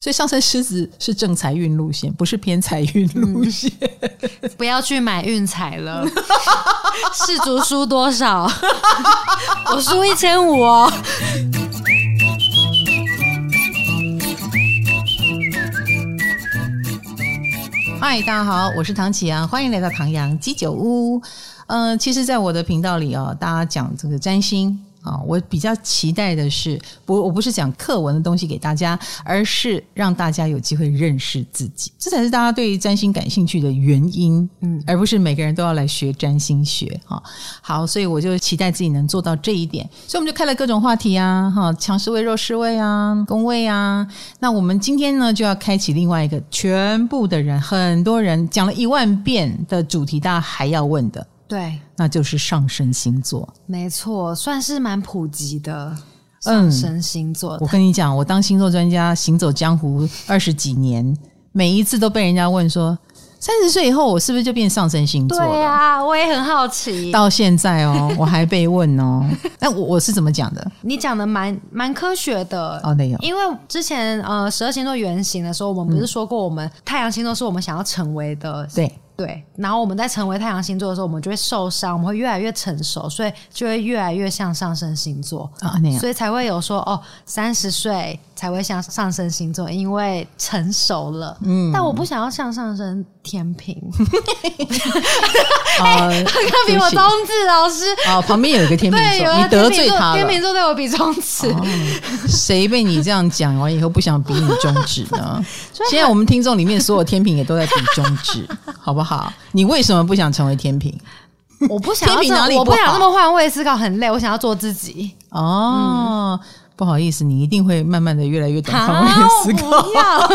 所以上升狮子是正财运路线，不是偏财运路线。嗯、不要去买运彩了，世足输多少？我输一千五哦。嗨，大家好，我是唐启阳，欢迎来到唐阳鸡酒屋。嗯、呃，其实，在我的频道里啊、哦，大家讲这个占星。啊，我比较期待的是，不，我不是讲课文的东西给大家，而是让大家有机会认识自己，这才是大家对于占星感兴趣的原因，嗯，而不是每个人都要来学占星学。哈，好，所以我就期待自己能做到这一点，所以我们就开了各种话题啊，哈，强势位、弱势位啊，宫位啊，那我们今天呢就要开启另外一个全部的人，很多人讲了一万遍的主题，大家还要问的。对，那就是上升星座，没错，算是蛮普及的上升星座。嗯，我跟你讲，我当星座专家，行走江湖二十几年，每一次都被人家问说，三十岁以后我是不是就变上升星座了？对啊，我也很好奇。到现在哦，我还被问哦。那我我是怎么讲的？你讲的蛮蛮科学的哦，没有，因为之前呃十二星座原型的时候，我们不是说过，我们、嗯、太阳星座是我们想要成为的，对。对，然后我们在成为太阳星座的时候，我们就会受伤，我们会越来越成熟，所以就会越来越像上升星座啊，那样，所以才会有说哦，三十岁才会像上升星座，因为成熟了。嗯，但我不想要像上升天秤。哎，他比我中指老师哦，旁边有一个天秤座，你得罪他了。天秤座对我比中指，谁被你这样讲完以后不想比你中指呢？现在我们听众里面所有天平也都在比中指，好不好？好，你为什么不想成为天平？我不想要天平哪里不？我不想这么换位思考，很累。我想要做自己。哦，嗯、不好意思，你一定会慢慢的越来越懂换位思考。不要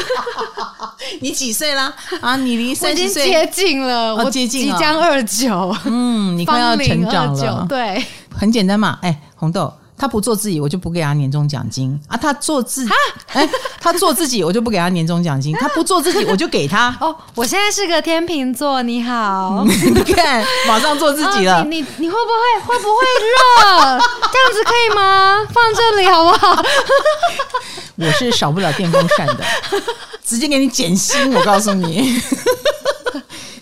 你几岁啦？啊，你离三十岁接近了，我接近即将二九。嗯，你快要成长了。对，很简单嘛。哎，红豆。他不做自己，我就不给他年终奖金啊！他做自己，哎、欸，他做自己，我就不给他年终奖金。他不做自己，我就给他。哦，我现在是个天秤座，你好，你看，马上做自己了。哦、你你，你会不会会不会热？这样子可以吗？放这里好不好？我是少不了电风扇的，直接给你减薪。我告诉你。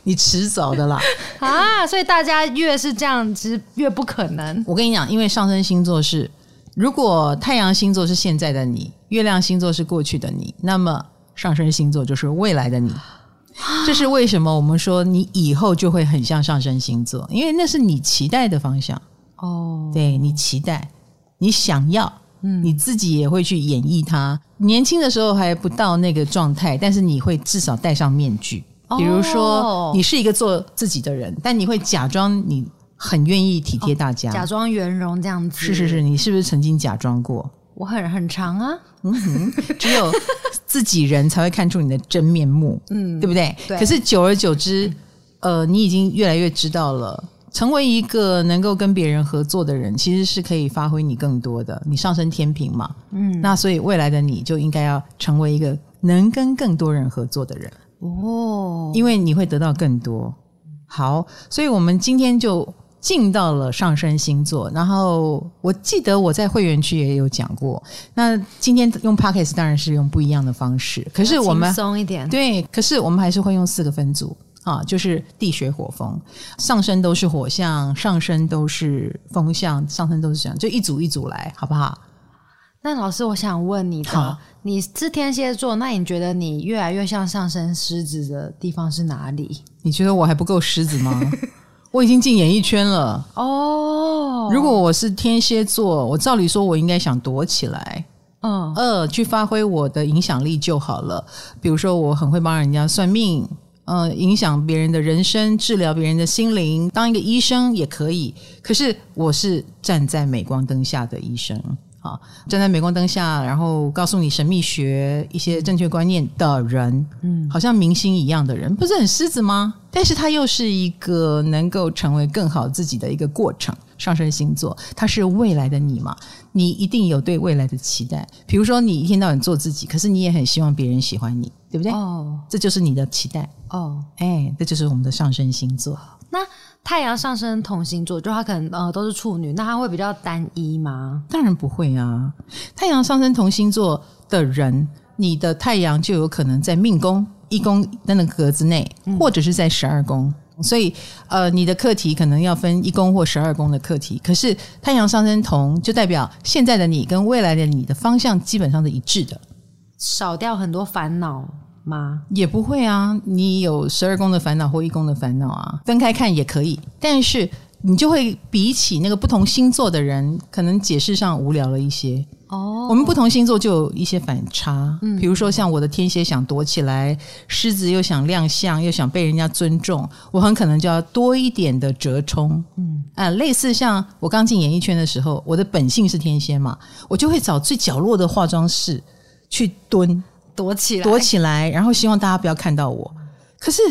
你迟早的啦 啊！所以大家越是这样，其实越不可能。我跟你讲，因为上升星座是，如果太阳星座是现在的你，月亮星座是过去的你，那么上升星座就是未来的你。这是为什么？我们说你以后就会很像上升星座，因为那是你期待的方向哦。对，你期待，你想要，嗯，你自己也会去演绎它。年轻的时候还不到那个状态，但是你会至少戴上面具。比如说，你是一个做自己的人，哦、但你会假装你很愿意体贴大家，哦、假装圆融这样子。是是是，你是不是曾经假装过？我很很长啊，嗯哼，只有自己人才会看出你的真面目，嗯，对不对？对。可是久而久之，呃，你已经越来越知道了，成为一个能够跟别人合作的人，其实是可以发挥你更多的。你上升天平嘛，嗯，那所以未来的你就应该要成为一个能跟更多人合作的人。哦，因为你会得到更多。好，所以我们今天就进到了上升星座。然后我记得我在会员区也有讲过。那今天用 Podcast 当然是用不一样的方式，可是我们松一点。对，可是我们还是会用四个分组啊，就是地水火风，上升都是火象，上升都是风象，上升都是这样，就一组一组来，好不好？那老师，我想问你的，好你是天蝎座，那你觉得你越来越像上升狮子的地方是哪里？你觉得我还不够狮子吗？我已经进演艺圈了哦。如果我是天蝎座，我照理说我应该想躲起来，嗯呃，去发挥我的影响力就好了。比如说，我很会帮人家算命，嗯、呃，影响别人的人生，治疗别人的心灵，当一个医生也可以。可是我是站在镁光灯下的医生。站在镁光灯下，然后告诉你神秘学一些正确观念的人，嗯，好像明星一样的人，不是很狮子吗？但是他又是一个能够成为更好自己的一个过程。上升星座，他是未来的你嘛？你一定有对未来的期待。比如说，你一天到晚做自己，可是你也很希望别人喜欢你，对不对？哦，这就是你的期待。哦，哎，这就是我们的上升星座。那太阳上升同星座，就他可能呃都是处女，那他会比较单一吗？当然不会啊。太阳上升同星座的人，你的太阳就有可能在命宫一宫的那个格子内，或者是在十二宫。所以，呃，你的课题可能要分一宫或十二宫的课题。可是太阳上升同就代表现在的你跟未来的你的方向基本上是一致的，少掉很多烦恼吗？也不会啊，你有十二宫的烦恼或一宫的烦恼啊，分开看也可以。但是你就会比起那个不同星座的人，可能解释上无聊了一些。哦，我们不同星座就有一些反差，嗯，比如说像我的天蝎想躲起来，狮子又想亮相，又想被人家尊重，我很可能就要多一点的折冲，嗯啊，类似像我刚进演艺圈的时候，我的本性是天蝎嘛，我就会找最角落的化妆室去蹲躲起来，躲起来，然后希望大家不要看到我。可是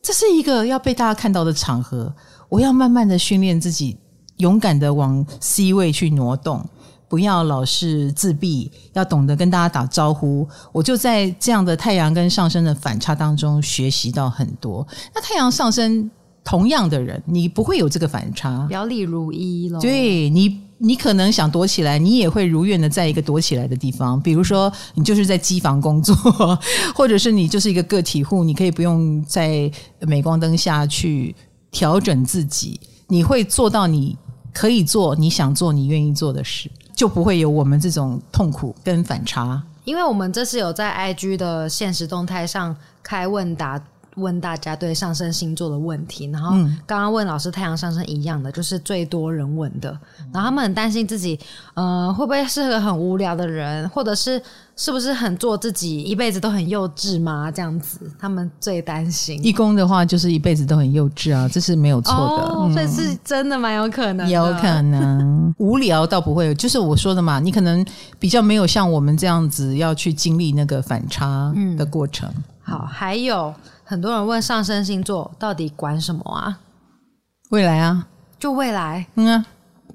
这是一个要被大家看到的场合，我要慢慢的训练自己，勇敢的往 C 位去挪动。不要老是自闭，要懂得跟大家打招呼。我就在这样的太阳跟上升的反差当中学习到很多。那太阳上升同样的人，你不会有这个反差，表里如一了。对你，你可能想躲起来，你也会如愿的在一个躲起来的地方。比如说，你就是在机房工作，或者是你就是一个个体户，你可以不用在镁光灯下去调整自己，你会做到你可以做、你想做、你愿意做的事。就不会有我们这种痛苦跟反差，因为我们这次有在 IG 的现实动态上开问答。问大家对上升星座的问题，然后刚刚问老师太阳上升一样的，就是最多人问的。然后他们很担心自己，呃，会不会是个很无聊的人，或者是是不是很做自己，一辈子都很幼稚吗？这样子，他们最担心。一宫的话，就是一辈子都很幼稚啊，这是没有错的。哦，所以是真的蛮有可能。有可能 无聊倒不会，就是我说的嘛，你可能比较没有像我们这样子要去经历那个反差的过程。嗯，好，还有。很多人问上升星座到底管什么啊？未来啊，就未来。嗯啊，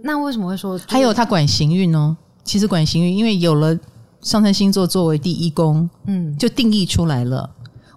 那为什么会说？还有他管行运哦。其实管行运，因为有了上升星座作为第一宫，嗯，就定义出来了。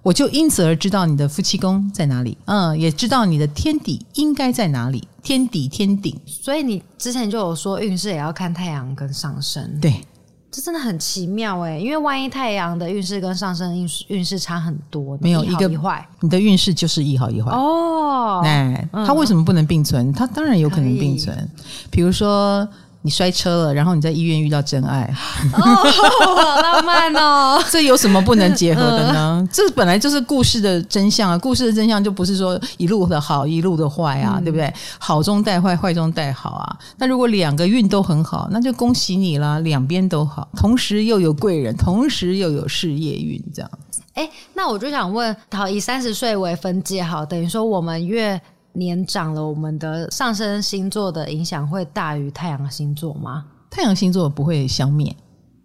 我就因此而知道你的夫妻宫在哪里，嗯，也知道你的天底应该在哪里，天底天顶。所以你之前就有说运势也要看太阳跟上升，对。这真的很奇妙哎，因为万一太阳的运势跟上升运势运势差很多，没有一个一坏，你的运势就是一好一坏哦。哎，它为什么不能并存？它当然有可能并存，比如说。你摔车了，然后你在医院遇到真爱，哦，好浪漫哦！这有什么不能结合的呢？嗯、这本来就是故事的真相啊！故事的真相就不是说一路的好，一路的坏啊，嗯、对不对？好中带坏，坏中带好啊！那如果两个运都很好，那就恭喜你啦，两边都好，同时又有贵人，同时又有事业运，这样子。哎，那我就想问，好，以三十岁为分界，好，等于说我们越。年长了，我们的上升星座的影响会大于太阳星座吗？太阳星座不会消灭。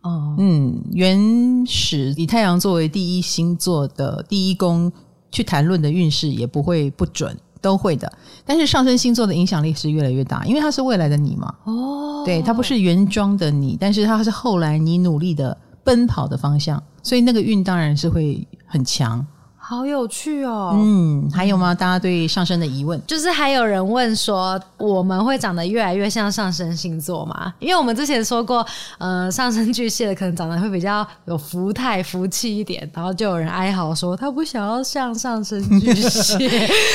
哦，嗯，原始以太阳作为第一星座的第一宫去谈论的运势也不会不准，都会的。但是上升星座的影响力是越来越大，因为它是未来的你嘛。哦，对，它不是原装的你，但是它是后来你努力的奔跑的方向，所以那个运当然是会很强。好有趣哦！嗯，还有吗？大家对上升的疑问，就是还有人问说，我们会长得越来越像上升星座吗？因为我们之前说过，呃，上升巨蟹的可能长得会比较有福态、福气一点，然后就有人哀嚎说，他不想要像上升巨蟹。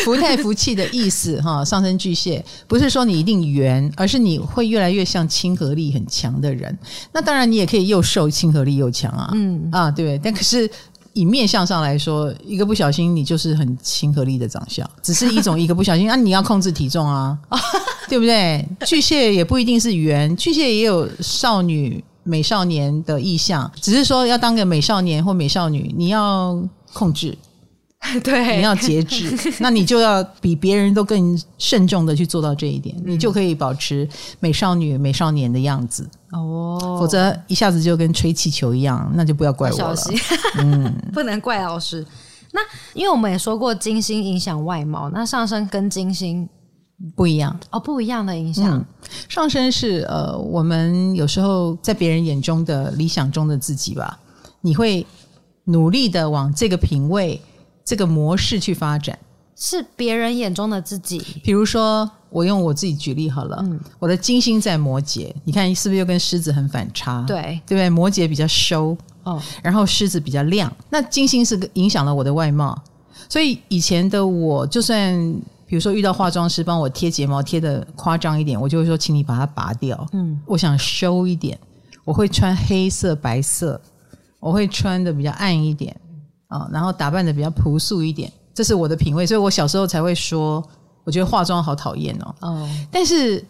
福态、福气的意思哈，上升巨蟹不是说你一定圆，而是你会越来越像亲和力很强的人。那当然，你也可以又瘦，亲和力又强啊。嗯啊，对，但可是。以面相上来说，一个不小心你就是很亲和力的长相，只是一种一个不小心 啊，你要控制体重啊，对不对？巨蟹也不一定是圆，巨蟹也有少女、美少年的意向，只是说要当个美少年或美少女，你要控制。对，你要节制，那你就要比别人都更慎重的去做到这一点，嗯、你就可以保持美少女、美少年的样子哦。否则一下子就跟吹气球一样，那就不要怪我了。嗯，不能怪老师。那因为我们也说过，金星影响外貌，那上升跟金星不一样哦，不一样的影响。嗯、上升是呃，我们有时候在别人眼中的理想中的自己吧，你会努力的往这个品味。这个模式去发展，是别人眼中的自己。比如说，我用我自己举例好了，嗯，我的金星在摩羯，你看是不是又跟狮子很反差？对，对不对？摩羯比较收哦，然后狮子比较亮。那金星是影响了我的外貌，所以以前的我，就算比如说遇到化妆师帮我贴睫毛贴的夸张一点，我就会说，请你把它拔掉。嗯，我想收一点，我会穿黑色、白色，我会穿的比较暗一点啊，然后打扮的比较朴素一点。这是我的品味，所以我小时候才会说，我觉得化妆好讨厌哦。哦，但是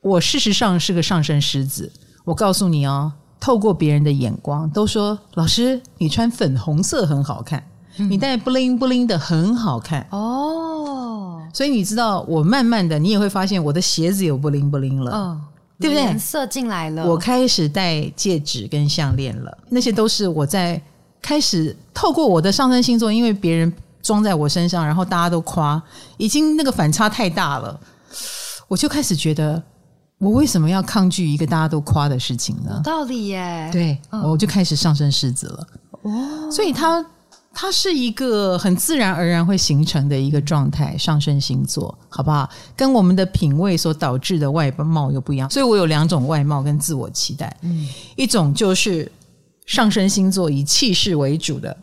我事实上是个上升狮子。我告诉你哦，透过别人的眼光，都说老师你穿粉红色很好看，嗯、你戴布灵布灵的很好看哦。所以你知道，我慢慢的，你也会发现我的鞋子有布灵布灵了，哦，对不对？颜色进来了，我开始戴戒指跟项链了，那些都是我在开始透过我的上升星座，因为别人。装在我身上，然后大家都夸，已经那个反差太大了，我就开始觉得，我为什么要抗拒一个大家都夸的事情呢？有道理耶。对，哦、我就开始上升狮子了。哦，所以它它是一个很自然而然会形成的一个状态，上升星座，好不好？跟我们的品味所导致的外貌又不一样。所以我有两种外貌跟自我期待，嗯，一种就是上升星座以气势为主的。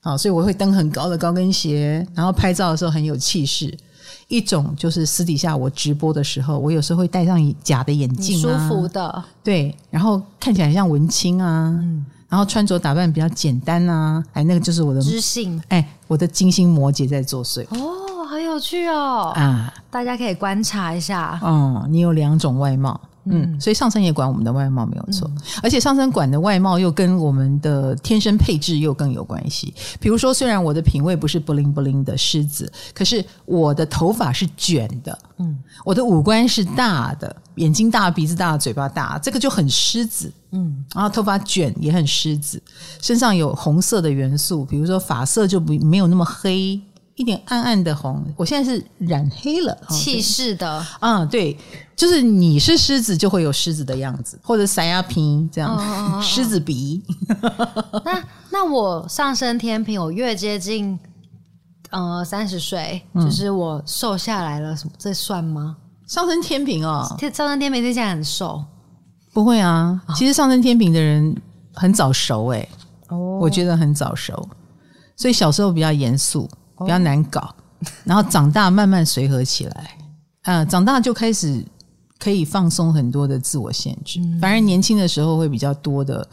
好，所以我会登很高的高跟鞋，然后拍照的时候很有气势。一种就是私底下我直播的时候，我有时候会戴上假的眼镜啊，舒服的，对，然后看起来像文青啊，嗯，然后穿着打扮比较简单啊，哎，那个就是我的知性，哎，我的金星摩羯在作祟。哦，好有趣哦，啊，大家可以观察一下。哦，你有两种外貌。嗯，所以上身也管我们的外貌没有错，嗯、而且上身管的外貌又跟我们的天生配置又更有关系。比如说，虽然我的品味不是 bling bling 的狮子，可是我的头发是卷的，嗯，我的五官是大的，眼睛大、鼻子大、嘴巴大，这个就很狮子，嗯，然后头发卷也很狮子，身上有红色的元素，比如说发色就不没有那么黑。一点暗暗的红，我现在是染黑了，气势的。啊、嗯，对，就是你是狮子就会有狮子的样子，或者塞亚皮这样，狮子鼻。那那我上升天平，我越接近呃三十岁，就是我瘦下来了，什么这算吗？上升天平哦，上升天平现在很瘦，不会啊，其实上升天平的人很早熟哎、欸，哦，我觉得很早熟，所以小时候比较严肃。比较难搞，然后长大慢慢随和起来，嗯，长大就开始可以放松很多的自我限制。反而年轻的时候会比较多的，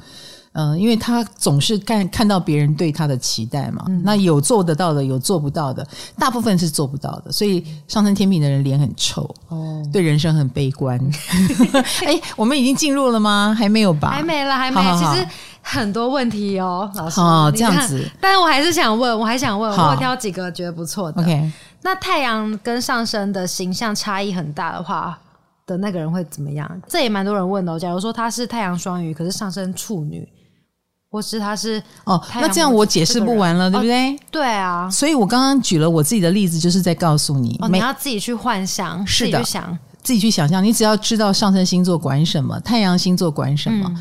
嗯，因为他总是看看到别人对他的期待嘛。那有做得到的，有做不到的，大部分是做不到的。所以上升天平的人脸很臭，哦，对人生很悲观。哎，我们已经进入了吗？还没有吧？还没了，还没。其实。很多问题哦，老师。哦，这样子。但是我还是想问，我还想问，我挑几个觉得不错的。OK。那太阳跟上升的形象差异很大的话，的那个人会怎么样？这也蛮多人问的。假如说他是太阳双鱼，可是上升处女，或是他是哦，那这样我解释不完了，对不对？对啊。所以我刚刚举了我自己的例子，就是在告诉你，你要自己去幻想，是的，想自己去想象。你只要知道上升星座管什么，太阳星座管什么。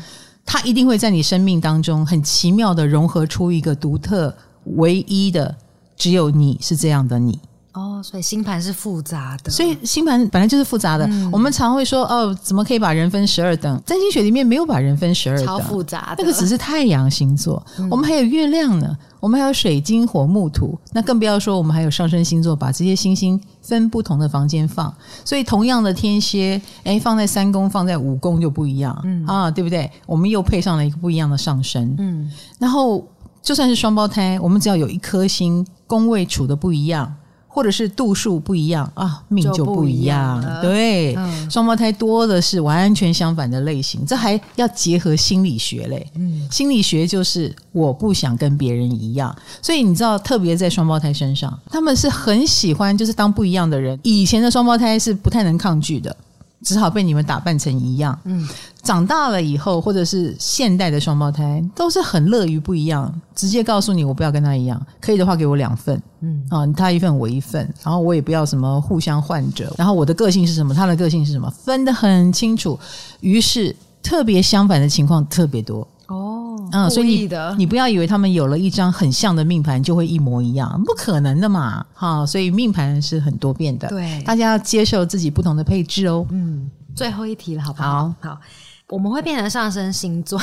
它一定会在你生命当中很奇妙的融合出一个独特、唯一的，只有你是这样的你。哦，所以星盘是复杂的。所以星盘本来就是复杂的。嗯、我们常会说，哦，怎么可以把人分十二等？占星学里面没有把人分十二等，超复杂的。那个只是太阳星座，嗯、我们还有月亮呢，我们还有水晶火木土，那更不要说我们还有上升星座，把这些星星分不同的房间放。所以同样的天蝎，哎，放在三宫，放在五宫就不一样，嗯啊，对不对？我们又配上了一个不一样的上升，嗯。然后就算是双胞胎，我们只要有一颗星宫位处的不一样。或者是度数不一样啊，命就不一样。对，嗯、双胞胎多的是完全相反的类型，这还要结合心理学嘞。嗯，心理学就是我不想跟别人一样，所以你知道，特别在双胞胎身上，他们是很喜欢就是当不一样的人。以前的双胞胎是不太能抗拒的。只好被你们打扮成一样。嗯，长大了以后，或者是现代的双胞胎，都是很乐于不一样，直接告诉你，我不要跟他一样，可以的话给我两份。嗯，啊，他一份我一份，然后我也不要什么互相换着。然后我的个性是什么，他的个性是什么，分得很清楚。于是特别相反的情况特别多。哦，嗯，所以你你不要以为他们有了一张很像的命盘就会一模一样，不可能的嘛，哈，所以命盘是很多变的，对，大家要接受自己不同的配置哦。嗯，最后一题了，好不好？好，好，我们会变成上升星座，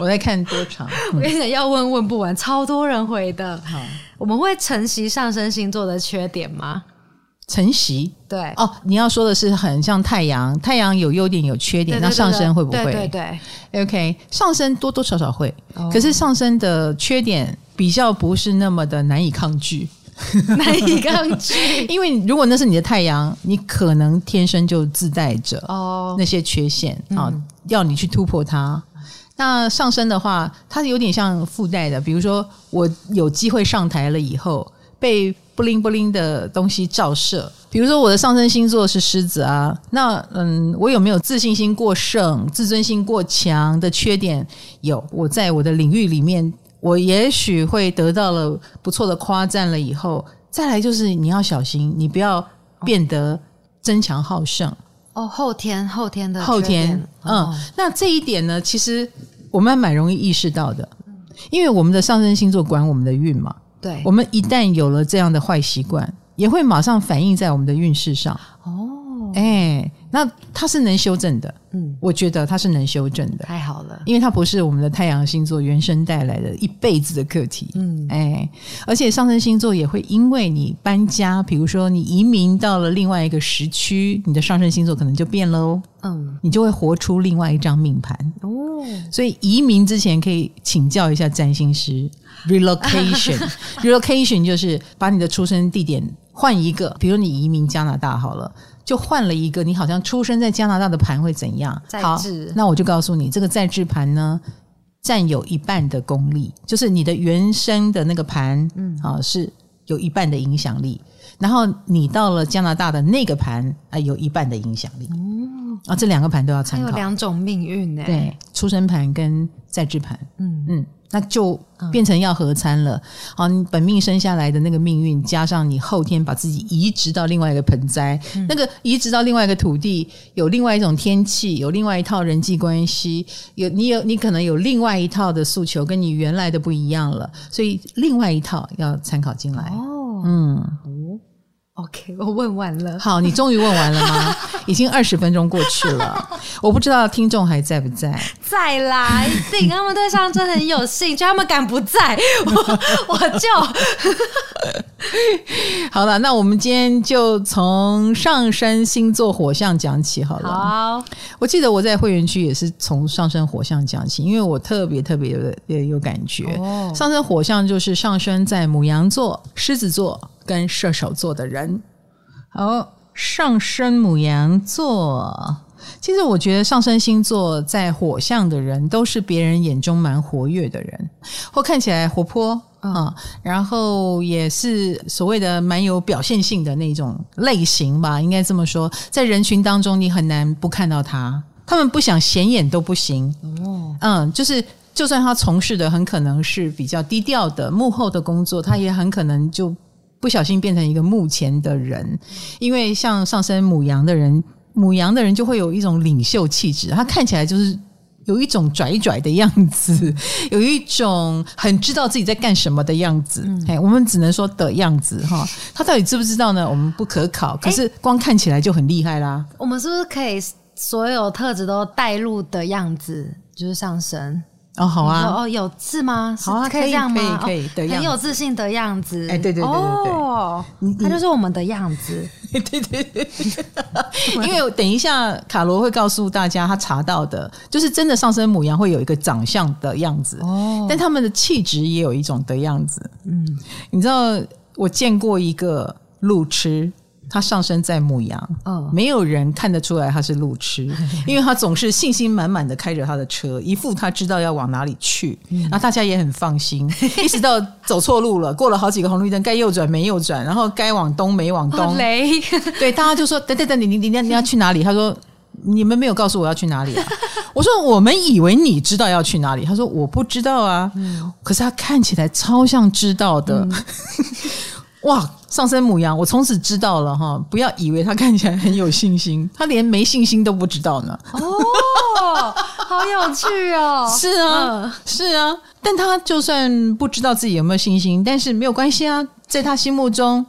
我在看多长，我跟你讲，要问问不完，超多人回的。好，我们会承袭上升星座的缺点吗？承袭对。哦，你要说的是很像太阳，太阳有优点有缺点，对对对对，那上升会不会？对对对，OK，上升多多少少会，哦、可是上升的缺点比较不是那么的难以抗拒，难以抗拒，因为如果那是你的太阳，你可能天生就自带着哦。那些缺陷啊、哦嗯，要你去突破它。那上升的话，它有点像附带的，比如说我有机会上台了以后被。布灵布灵的东西照射，比如说我的上升星座是狮子啊，那嗯，我有没有自信心过剩、自尊心过强的缺点？有，我在我的领域里面，我也许会得到了不错的夸赞了以后，再来就是你要小心，你不要变得争强好胜哦。后天后天的后天，嗯、哦，那这一点呢，其实我们还蛮容易意识到的，因为我们的上升星座管我们的运嘛。对，我们一旦有了这样的坏习惯，也会马上反映在我们的运势上。哦，哎，那它是能修正的。嗯，我觉得它是能修正的。太好了，因为它不是我们的太阳星座原生带来的一辈子的课题。嗯，哎，而且上升星座也会因为你搬家，比如说你移民到了另外一个时区，你的上升星座可能就变了哦。嗯，你就会活出另外一张命盘。哦，所以移民之前可以请教一下占星师。Relocation，relocation 就是把你的出生地点换一个，比如你移民加拿大好了，就换了一个你好像出生在加拿大的盘会怎样？好，那我就告诉你，这个在制盘呢，占有一半的功力，就是你的原生的那个盘，嗯，啊，是有一半的影响力。然后你到了加拿大的那个盘啊，有一半的影响力。嗯，啊，这两个盘都要参考。有两种命运呢？对，出生盘跟在制盘。嗯嗯。那就变成要合参了。好，你本命生下来的那个命运，加上你后天把自己移植到另外一个盆栽，嗯、那个移植到另外一个土地，有另外一种天气，有另外一套人际关系，有你有你可能有另外一套的诉求，跟你原来的不一样了，所以另外一套要参考进来。哦，嗯。OK，我问完了。好，你终于问完了吗？已经二十分钟过去了，我不知道听众还在不在。在啦，一定他们对上真很有兴趣，他们敢不在，我 我就 好了。那我们今天就从上升星座火象讲起好了。好，我记得我在会员区也是从上升火象讲起，因为我特别特别有有感觉。哦，上升火象就是上升在母羊座、狮子座。跟射手座的人，好，上升母羊座。其实我觉得上升星座在火象的人，都是别人眼中蛮活跃的人，或看起来活泼啊、然后也是所谓的蛮有表现性的那种类型吧，应该这么说。在人群当中，你很难不看到他，他们不想显眼都不行。哦，嗯，就是就算他从事的很可能是比较低调的幕后的工作，他也很可能就。不小心变成一个目前的人，因为像上升母羊的人，母羊的人就会有一种领袖气质，他看起来就是有一种拽拽的样子，有一种很知道自己在干什么的样子。哎、嗯，我们只能说的样子哈，他到底知不知道呢？我们不可考，可是光看起来就很厉害啦。我们是不是可以所有特质都带入的样子，就是上升？哦，好啊，哦，有字吗？好啊，可以这样吗？可以，可以，很有自信的样子。哎，对对对对对，哦，他就是我们的样子。对 对对，因为等一下卡罗会告诉大家，他查到的就是真的上升母羊会有一个长相的样子哦，但他们的气质也有一种的样子。嗯，你知道我见过一个路痴。他上身在牧羊，嗯，没有人看得出来他是路痴，因为他总是信心满满的开着他的车，一副他知道要往哪里去，嗯，然后大家也很放心。一直到走错路了，过了好几个红绿灯，该右转没右转，然后该往东没往东，雷，对，大家就说等等等，你你你你要去哪里？他说你们没有告诉我要去哪里啊？我说我们以为你知道要去哪里。他说我不知道啊，嗯，可是他看起来超像知道的。嗯哇，上升母羊，我从此知道了哈！不要以为他看起来很有信心，他连没信心都不知道呢。哦，好好有趣哦！是啊，嗯、是啊，但他就算不知道自己有没有信心，但是没有关系啊，在他心目中，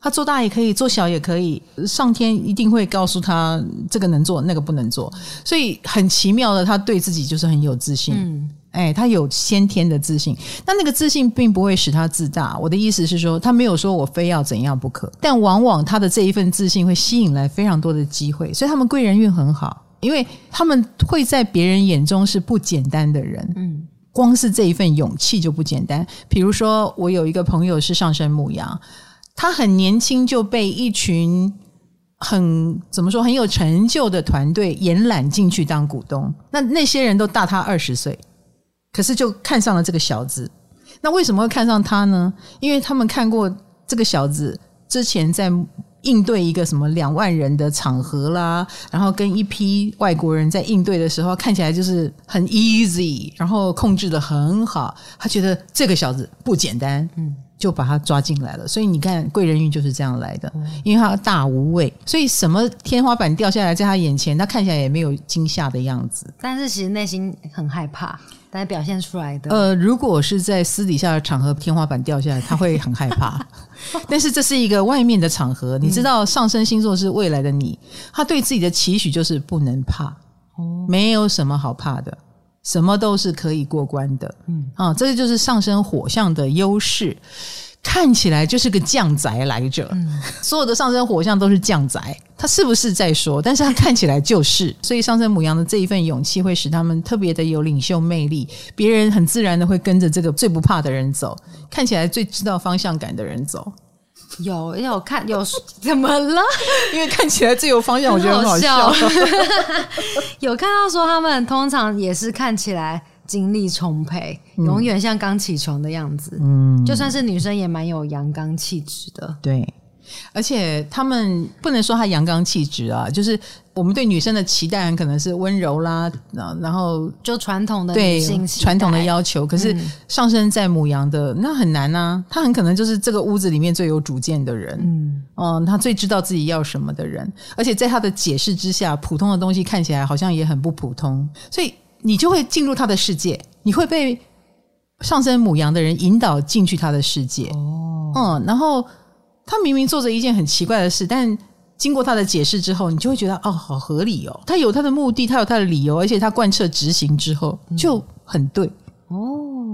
他做大也可以，做小也可以，上天一定会告诉他这个能做，那个不能做，所以很奇妙的，他对自己就是很有自信。嗯。哎，他有先天的自信，但那个自信并不会使他自大。我的意思是说，他没有说我非要怎样不可，但往往他的这一份自信会吸引来非常多的机会，所以他们贵人运很好，因为他们会在别人眼中是不简单的人。嗯，光是这一份勇气就不简单。比如说，我有一个朋友是上升牧羊，他很年轻就被一群很怎么说很有成就的团队延揽进去当股东，那那些人都大他二十岁。可是就看上了这个小子，那为什么会看上他呢？因为他们看过这个小子之前在应对一个什么两万人的场合啦，然后跟一批外国人在应对的时候，看起来就是很 easy，然后控制的很好。他觉得这个小子不简单，嗯，就把他抓进来了。所以你看贵人运就是这样来的，因为他大无畏，所以什么天花板掉下来在他眼前，他看起来也没有惊吓的样子，但是其实内心很害怕。但表现出来的，呃，如果是在私底下的场合，天花板掉下来，他会很害怕。但是这是一个外面的场合，你知道，上升星座是未来的你，他对自己的期许就是不能怕，没有什么好怕的，什么都是可以过关的。嗯，啊，这个就是上升火象的优势。看起来就是个将宅来着，嗯、所有的上升火象都是将宅，他是不是在说？但是他看起来就是，所以上升母羊的这一份勇气会使他们特别的有领袖魅力，别人很自然的会跟着这个最不怕的人走，看起来最知道方向感的人走。有有看有怎么了？因为看起来最有方向，我觉得很。好笑 有看到说他们通常也是看起来。精力充沛，永远像刚起床的样子。嗯，就算是女生也蛮有阳刚气质的。对，而且他们不能说她阳刚气质啊，就是我们对女生的期待很可能是温柔啦，然后就传统的女性传统的要求。可是上升在母羊的那很难啊，他很可能就是这个屋子里面最有主见的人。嗯，嗯，他最知道自己要什么的人，而且在他的解释之下，普通的东西看起来好像也很不普通，所以。你就会进入他的世界，你会被上升母羊的人引导进去他的世界。哦，嗯，然后他明明做着一件很奇怪的事，但经过他的解释之后，你就会觉得哦，好合理哦。他有他的目的，他有他的理由，而且他贯彻执行之后就很对。哦，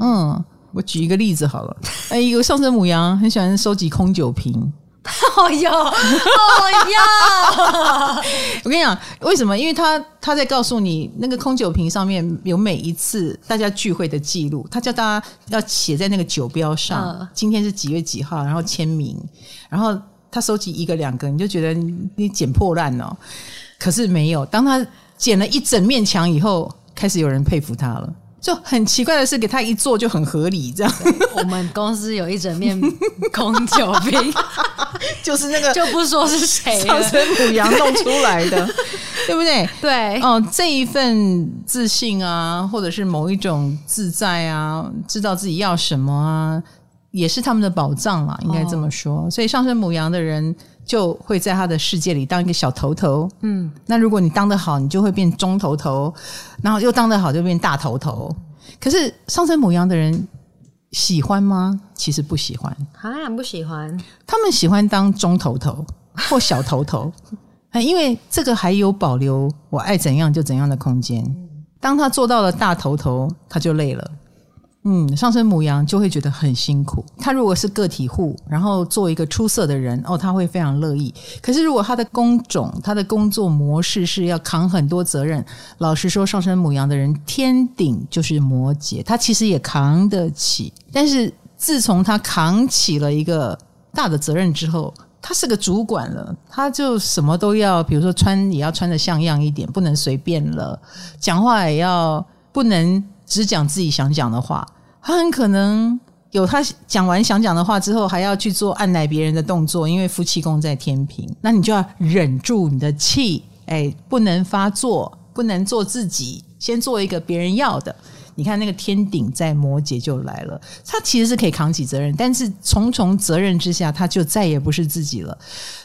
嗯，我举一个例子好了。哎，有上升母羊很喜欢收集空酒瓶。好呀，好呀！我跟你讲，为什么？因为他他在告诉你，那个空酒瓶上面有每一次大家聚会的记录，他叫大家要写在那个酒标上，嗯、今天是几月几号，然后签名。然后他收集一个两个，你就觉得，你捡破烂哦。可是没有，当他捡了一整面墙以后，开始有人佩服他了。就很奇怪的是，给他一做就很合理，这样。我们公司有一整面空酒瓶，就是那个就不说是谁，上升母羊弄出来的，对不对？对，哦，这一份自信啊，或者是某一种自在啊，知道自己要什么啊，也是他们的宝藏啦，应该这么说。哦，所以上升母羊的人。就会在他的世界里当一个小头头，嗯，那如果你当得好，你就会变中头头，然后又当得好就变大头头。可是上升母羊的人喜欢吗？其实不喜欢，啊，不喜欢。他们喜欢当中头头或小头头，因为这个还有保留我爱怎样就怎样的空间。当他做到了大头头，他就累了。嗯，上升母羊就会觉得很辛苦。他如果是个体户，然后做一个出色的人，哦，他会非常乐意。可是如果他的工种、他的工作模式是要扛很多责任，老实说，上升母羊的人天顶就是摩羯，他其实也扛得起。但是自从他扛起了一个大的责任之后，他是个主管了，他就什么都要，比如说穿也要穿得像样一点，不能随便了；讲话也要不能只讲自己想讲的话。他很可能有他讲完想讲的话之后，还要去做按捺别人的动作，因为夫妻宫在天秤，那你就要忍住你的气，哎，不能发作，不能做自己，先做一个别人要的。你看那个天顶在摩羯就来了，他其实是可以扛起责任，但是重重责任之下，他就再也不是自己了。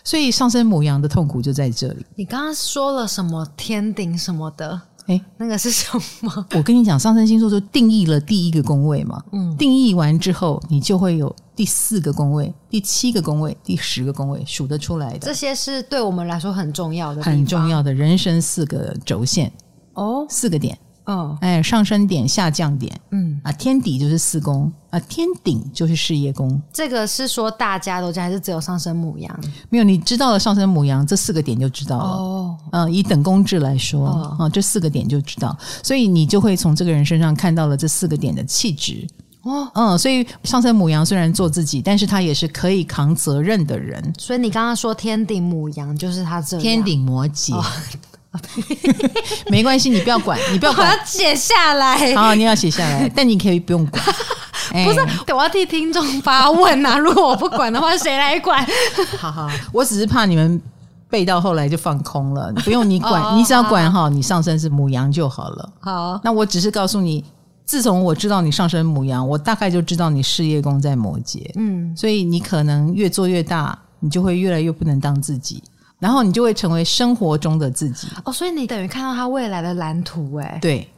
所以上升母羊的痛苦就在这里。你刚刚说了什么天顶什么的？哎，那个是什么？我跟你讲，上升星座就定义了第一个宫位嘛。嗯，定义完之后，你就会有第四个宫位、第七个宫位、第十个宫位数得出来的。这些是对我们来说很重要的、很重要的人生四个轴线哦，四个点。哦，哎，上升点、下降点，嗯啊，天底就是四宫啊，天顶就是事业宫。这个是说大家都知道，还是只有上升母羊？没有，你知道了上升母羊这四个点就知道了。哦，嗯，以等宫制来说，哦、啊，这四个点就知道，所以你就会从这个人身上看到了这四个点的气质。哦，嗯，所以上升母羊虽然做自己，但是他也是可以扛责任的人。所以你刚刚说天顶母羊就是他这天顶摩羯。哦 没关系，你不要管，你不要管，我要写下来。好，你要写下来，但你可以不用管。不是，我要替听众发问啊！如果我不管的话，谁来管？好好，我只是怕你们背到后来就放空了。不用你管，你只要管好，你上升是母羊就好了。好，那我只是告诉你，自从我知道你上升母羊，我大概就知道你事业宫在摩羯。嗯，所以你可能越做越大，你就会越来越不能当自己。然后你就会成为生活中的自己。哦，所以你等于看到他未来的蓝图哎，对，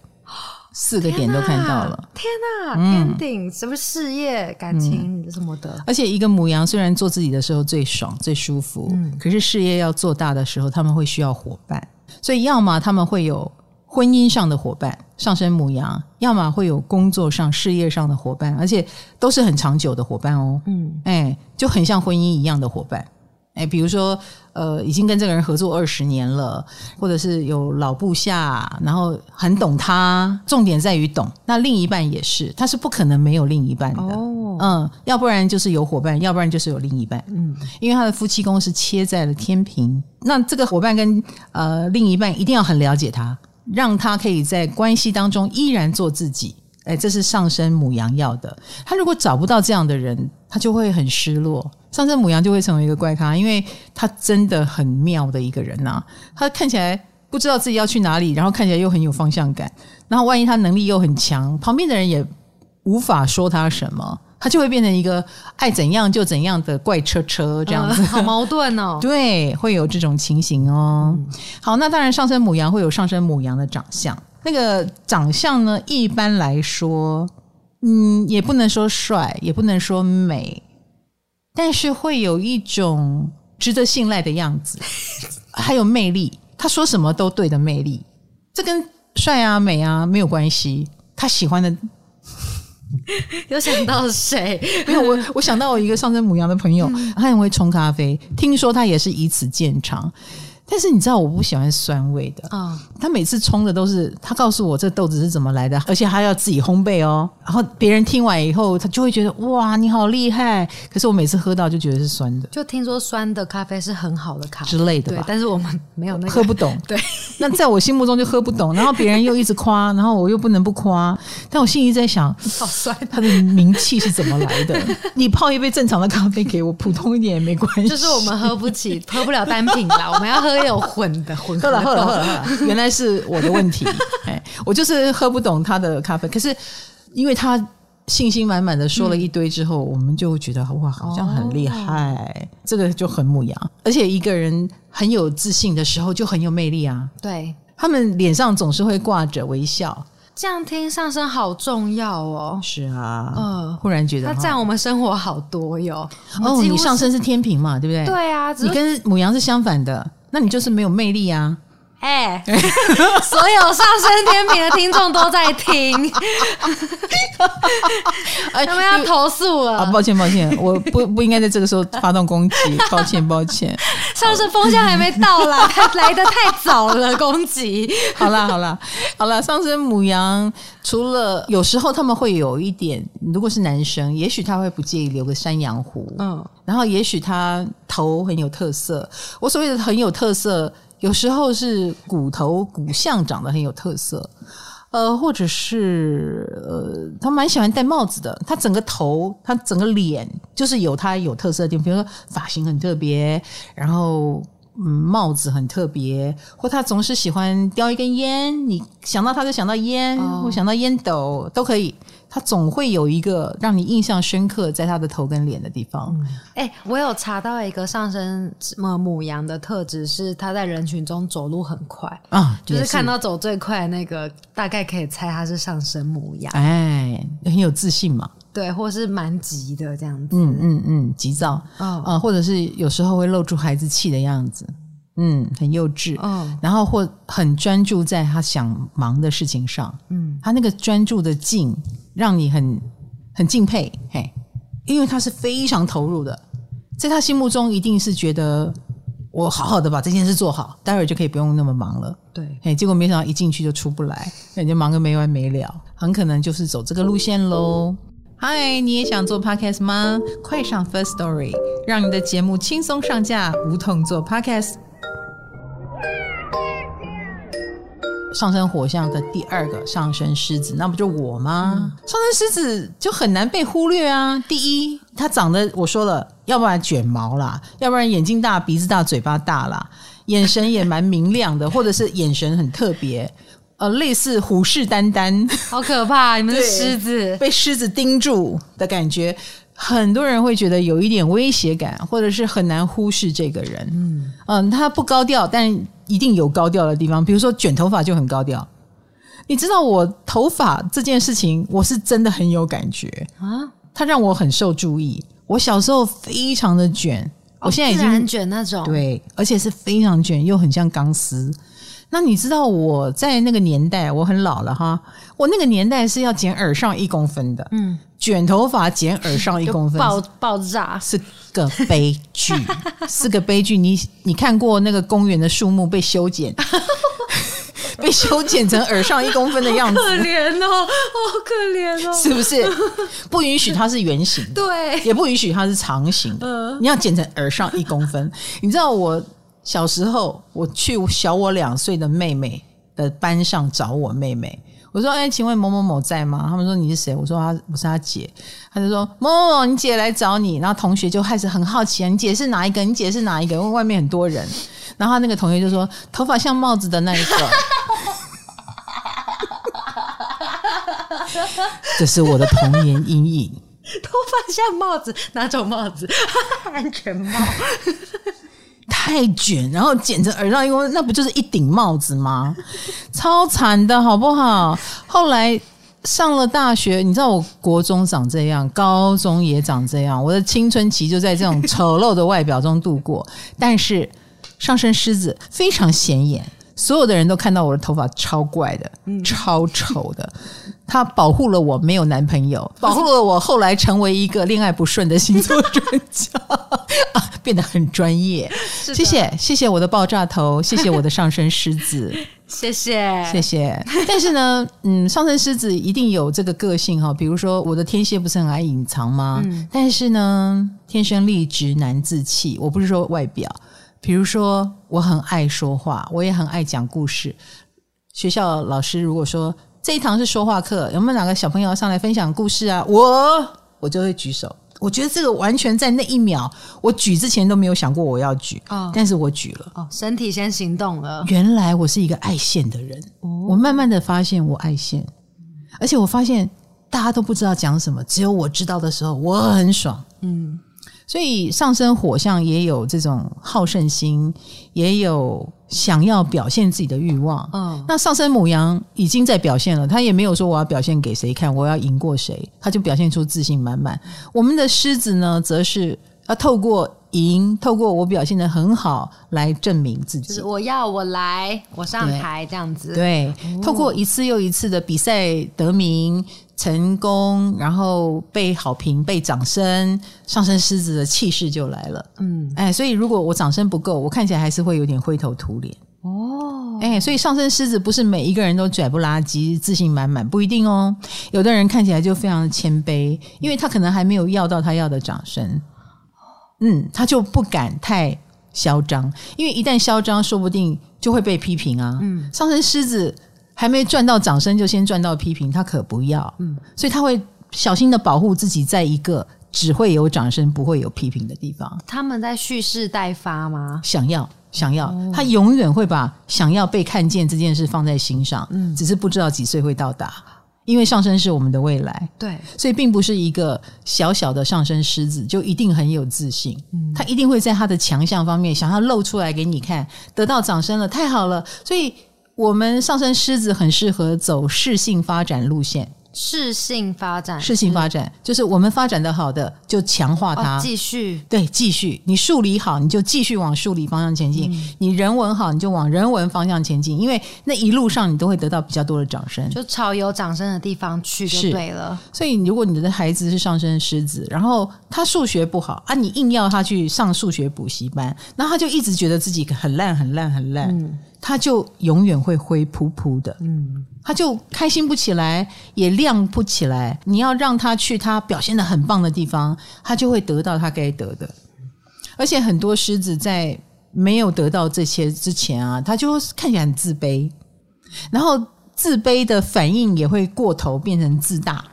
四个点都看到了，天哪，天顶什么事业、感情什么的，而且一个母羊虽然做自己的时候最爽最舒服，嗯，可是事业要做大的时候，他们会需要伙伴，所以要么他们会有婚姻上的伙伴，上升母羊，要么会有工作上事业上的伙伴，而且都是很长久的伙伴哦，嗯，哎，就很像婚姻一样的伙伴。哎，比如说，呃，已经跟这个人合作二十年了，或者是有老部下，然后很懂他，重点在于懂。那另一半也是，他是不可能没有另一半的。哦，嗯，要不然就是有伙伴，要不然就是有另一半。嗯，因为他的夫妻宫是切在了天平，那这个伙伴跟呃另一半一定要很了解他，让他可以在关系当中依然做自己。哎，这是上升母羊要的。他如果找不到这样的人，他就会很失落。上升母羊就会成为一个怪咖，因为他真的很妙的一个人呐、啊。他看起来不知道自己要去哪里，然后看起来又很有方向感。然后万一他能力又很强，旁边的人也无法说他什么，他就会变成一个爱怎样就怎样的怪车车这样子，呃、好矛盾哦。对，会有这种情形哦。嗯、好，那当然上升母羊会有上升母羊的长相。那个长相呢，一般来说，嗯，也不能说帅，也不能说美，但是会有一种值得信赖的样子，还有魅力。他说什么都对的魅力，这跟帅啊美啊没有关系。他喜欢的，有想到谁？没有，我我想到我一个上升母羊的朋友，嗯、他很会冲咖啡，听说他也是以此见长。但是你知道我不喜欢酸味的啊！他每次冲的都是他告诉我这豆子是怎么来的，而且还要自己烘焙哦。然后别人听完以后，他就会觉得哇，你好厉害！可是我每次喝到就觉得是酸的。就听说酸的咖啡是很好的咖啡之类的吧？但是我们没有那个 喝不懂。对，那在我心目中就喝不懂。然后别人又一直夸，然后我又不能不夸。但我心里在想，好酸，他的名气是怎么来的？你泡一杯正常的咖啡给我，普通一点也没关系。就是我们喝不起，喝不了单品啦。我们要喝。有混的，混喝了喝了喝了喝了，原来是我的问题。哎，我就是喝不懂他的咖啡。可是因为他信心满满的说了一堆之后，嗯、我们就觉得哇，好像很厉害。哦、这个就很母羊，而且一个人很有自信的时候就很有魅力啊。对，他们脸上总是会挂着微笑。这样听上身好重要哦。是啊，嗯，忽然觉得他占我们生活好多哟。哦，你上身是天平嘛，对不对？对啊，你跟母羊是相反的。那你就是没有魅力啊！哎，所有上升天平的听众都在听，他们要投诉了。啊，抱歉抱歉，我不不应该在这个时候发动攻击，抱歉抱歉。上升风向还没到啦，来得太早了，攻击。好啦好啦好啦，上升母羊，除了有时候他们会有一点，如果是男生，也许他会不介意留个山羊胡，嗯，然后也许他头很有特色。我所谓的很有特色。有时候是骨头骨相长得很有特色，呃，或者是呃，他蛮喜欢戴帽子的。他整个头，他整个脸，就是有他有特色的地方，比如说发型很特别，然后嗯，帽子很特别，或他总是喜欢叼一根烟。你想到他就想到烟，或想到烟斗都可以。他总会有一个让你印象深刻，在他的头跟脸的地方。哎、嗯欸，我有查到一个上升母羊的特质是他在人群中走路很快啊，就是看到走最快的那个，大概可以猜他是上升母羊。哎，很有自信嘛。对，或是蛮急的这样子。嗯嗯嗯，急躁啊、呃，或者是有时候会露出孩子气的样子。嗯，很幼稚。嗯，然后或很专注在他想忙的事情上。嗯，他那个专注的劲让你很很敬佩。嘿，因为他是非常投入的，在他心目中一定是觉得我好好的把这件事做好，待会儿就可以不用那么忙了。对，嘿，结果没想到一进去就出不来，那你就忙个没完没了，很可能就是走这个路线喽。嗨，你也想做 podcast 吗？快上 First Story，让你的节目轻松上架，无痛做 podcast。上升火象的第二个上升狮子，那不就我吗？嗯、上升狮子就很难被忽略啊！第一，他长得我说了，要不然卷毛啦，要不然眼睛大、鼻子大、嘴巴大啦，眼神也蛮明亮的，或者是眼神很特别，呃，类似虎视眈眈，好可怕！你们是狮子，被狮子盯住的感觉，很多人会觉得有一点威胁感，或者是很难忽视这个人。嗯嗯，他不高调，但。一定有高调的地方，比如说卷头发就很高调。你知道我头发这件事情，我是真的很有感觉啊，它让我很受注意。我小时候非常的卷，哦、我现在已经很卷那种，对，而且是非常卷，又很像钢丝。那你知道我在那个年代，我很老了哈，我那个年代是要剪耳上一公分的，嗯。卷头发剪耳上一公分，爆爆炸是个悲剧，是个悲剧。你你看过那个公园的树木被修剪，被修剪成耳上一公分的样子，可怜哦，好可怜哦，是不是？不允许它是圆形，对，也不允许它是长形。你要剪成耳上一公分。你知道我小时候，我去小我两岁的妹妹的班上找我妹妹。我说：“哎，请问某某某在吗？”他们说：“你是谁？”我说：“他我是他姐。”他就说：“某某某，你姐来找你。”然后同学就开始很好奇啊，你姐是哪一个？你姐是哪一个？因为外面很多人。然后那个同学就说：“头发像帽子的那一个。”这是我的童年阴影。头发像帽子，哪种帽子？安全帽。太卷，然后剪成耳罩，因为那不就是一顶帽子吗？超惨的，好不好？后来上了大学，你知道我国中长这样，高中也长这样，我的青春期就在这种丑陋的外表中度过。但是上身狮子非常显眼，所有的人都看到我的头发超怪的，超丑的。他保护了我没有男朋友，保护了我后来成为一个恋爱不顺的星座专家 啊，变得很专业。谢谢谢谢我的爆炸头，谢谢我的上升狮子，谢谢谢谢。但是呢，嗯，上升狮子一定有这个个性哈，比如说我的天蝎不是很爱隐藏吗？嗯，但是呢，天生丽质难自弃。我不是说外表，比如说我很爱说话，我也很爱讲故事。学校老师如果说。这一堂是说话课，有没有哪个小朋友要上来分享故事啊？我我就会举手。我觉得这个完全在那一秒，我举之前都没有想过我要举，哦、但是我举了。哦，身体先行动了。原来我是一个爱现的人。哦、我慢慢的发现我爱现，而且我发现大家都不知道讲什么，只有我知道的时候，我很爽。嗯。所以上升火象也有这种好胜心，也有想要表现自己的欲望。嗯，那上升母羊已经在表现了，他也没有说我要表现给谁看，我要赢过谁，他就表现出自信满满。我们的狮子呢，则是要透过赢，透过我表现的很好来证明自己。就是我要我来，我上台这样子。对，对，透过一次又一次的比赛得名。成功，然后被好评、被掌声，上升狮子的气势就来了。嗯，哎，所以如果我掌声不够，我看起来还是会有点灰头土脸。哦，哎，所以上升狮子不是每一个人都拽不拉几、自信满满，不一定哦。有的人看起来就非常的谦卑，因为他可能还没有要到他要的掌声。嗯，他就不敢太嚣张，因为一旦嚣张，说不定就会被批评啊。嗯，上升狮子。还没赚到掌声就先赚到批评，他可不要。嗯，所以他会小心的保护自己，在一个只会有掌声不会有批评的地方。他们在蓄势待发吗？想要，想要，哦、他永远会把想要被看见这件事放在心上。嗯，只是不知道几岁会到达。因为上升是我们的未来，对，所以并不是一个小小的上升狮子就一定很有自信，嗯，他一定会在他的强项方面想要露出来给你看，得到掌声了，太好了，所以我们上升狮子很适合走势性发展路线。适性发展，适性发展就是我们发展的好的就强化它，继续。对，继续你数理好，你就继续往数理方向前进；你人文好，你就往人文方向前进。因为那一路上你都会得到比较多的掌声，就朝有掌声的地方去就对了。所以，如果你的孩子是上升狮子，然后他数学不好啊，你硬要他去上数学补习班，那他就一直觉得自己很烂、很烂、很烂。嗯。他就永远会灰扑扑的，嗯，他就开心不起来，也亮不起来。你要让他去他表现的很棒的地方，他就会得到他该得的。而且很多狮子在没有得到这些之前啊，他就看起来很自卑，然后自卑的反应也会过头，变成自大。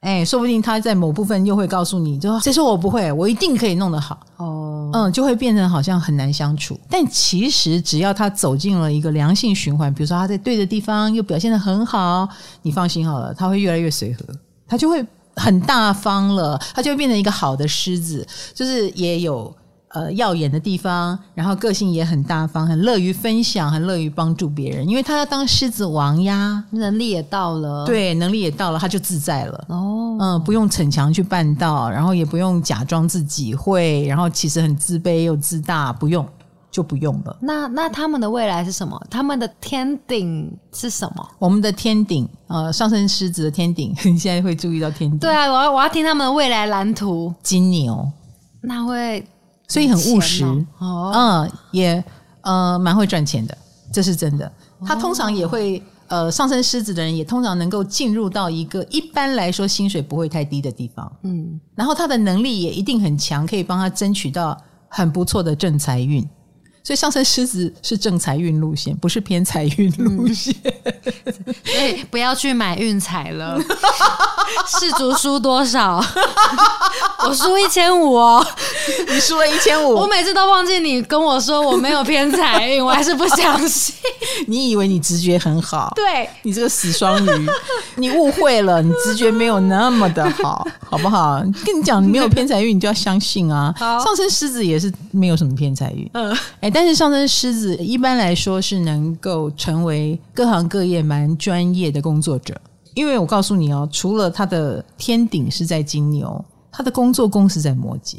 哎，说不定他在某部分又会告诉你，就说：“谁说我不会？我一定可以弄得好。”哦，嗯，就会变成好像很难相处。但其实只要他走进了一个良性循环，比如说他在对的地方又表现得很好，你放心好了，他会越来越随和，他就会很大方了，他就会变成一个好的狮子，就是也有。呃，耀眼的地方，然后个性也很大方，很乐于分享，很乐于帮助别人，因为他要当狮子王呀，能力也到了，对，能力也到了，他就自在了。哦，嗯，不用逞强去办到，然后也不用假装自己会，然后其实很自卑又自大，不用就不用了。那那他们的未来是什么？他们的天顶是什么？我们的天顶，呃，上升狮子的天顶，你 现在会注意到天顶？对啊，我要我要听他们的未来蓝图。金牛，那会。所以很务实，哦、嗯，也呃蛮会赚钱的，这是真的。他通常也会呃上升狮子的人，也通常能够进入到一个一般来说薪水不会太低的地方，嗯，然后他的能力也一定很强，可以帮他争取到很不错的正财运。所以上升狮子是正财运路线，不是偏财运路线。嗯、所以不要去买运彩了。世足输多少？我输一千五哦。你输了一千五。我每次都忘记你跟我说我没有偏财运，我还是不相信。你以为你直觉很好？对，你这个死双鱼，你误会了，你直觉没有那么的好，好不好？跟你讲，你没有偏财运，你就要相信啊。上升狮子也是没有什么偏财运。嗯，哎。但是上升狮子一般来说是能够成为各行各业蛮专业的工作者，因为我告诉你哦，除了他的天顶是在金牛，他的工作宫是在摩羯，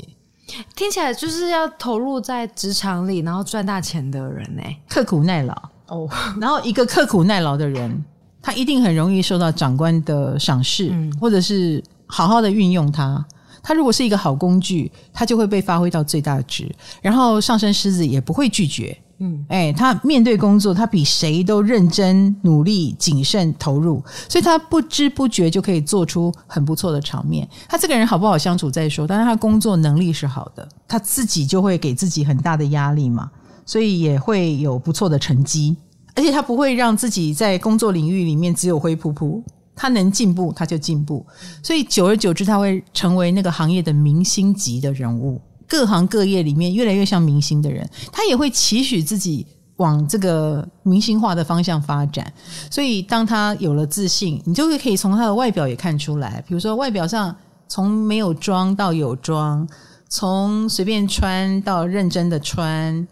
听起来就是要投入在职场里，然后赚大钱的人呢，刻苦耐劳哦。然后一个刻苦耐劳的人，他一定很容易受到长官的赏识，嗯、或者是好好的运用他。他如果是一个好工具，他就会被发挥到最大值。然后上升狮子也不会拒绝，嗯，哎，他面对工作，他比谁都认真、努力、谨慎、投入，所以他不知不觉就可以做出很不错的场面。他这个人好不好相处再说，但是他工作能力是好的，他自己就会给自己很大的压力嘛，所以也会有不错的成绩，而且他不会让自己在工作领域里面只有灰扑扑。他能进步，他就进步，所以久而久之，他会成为那个行业的明星级的人物。各行各业里面越来越像明星的人，他也会期许自己往这个明星化的方向发展。所以，当他有了自信，你就会可以从他的外表也看出来。比如说，外表上从没有妆到有妆，从随便穿到认真的穿，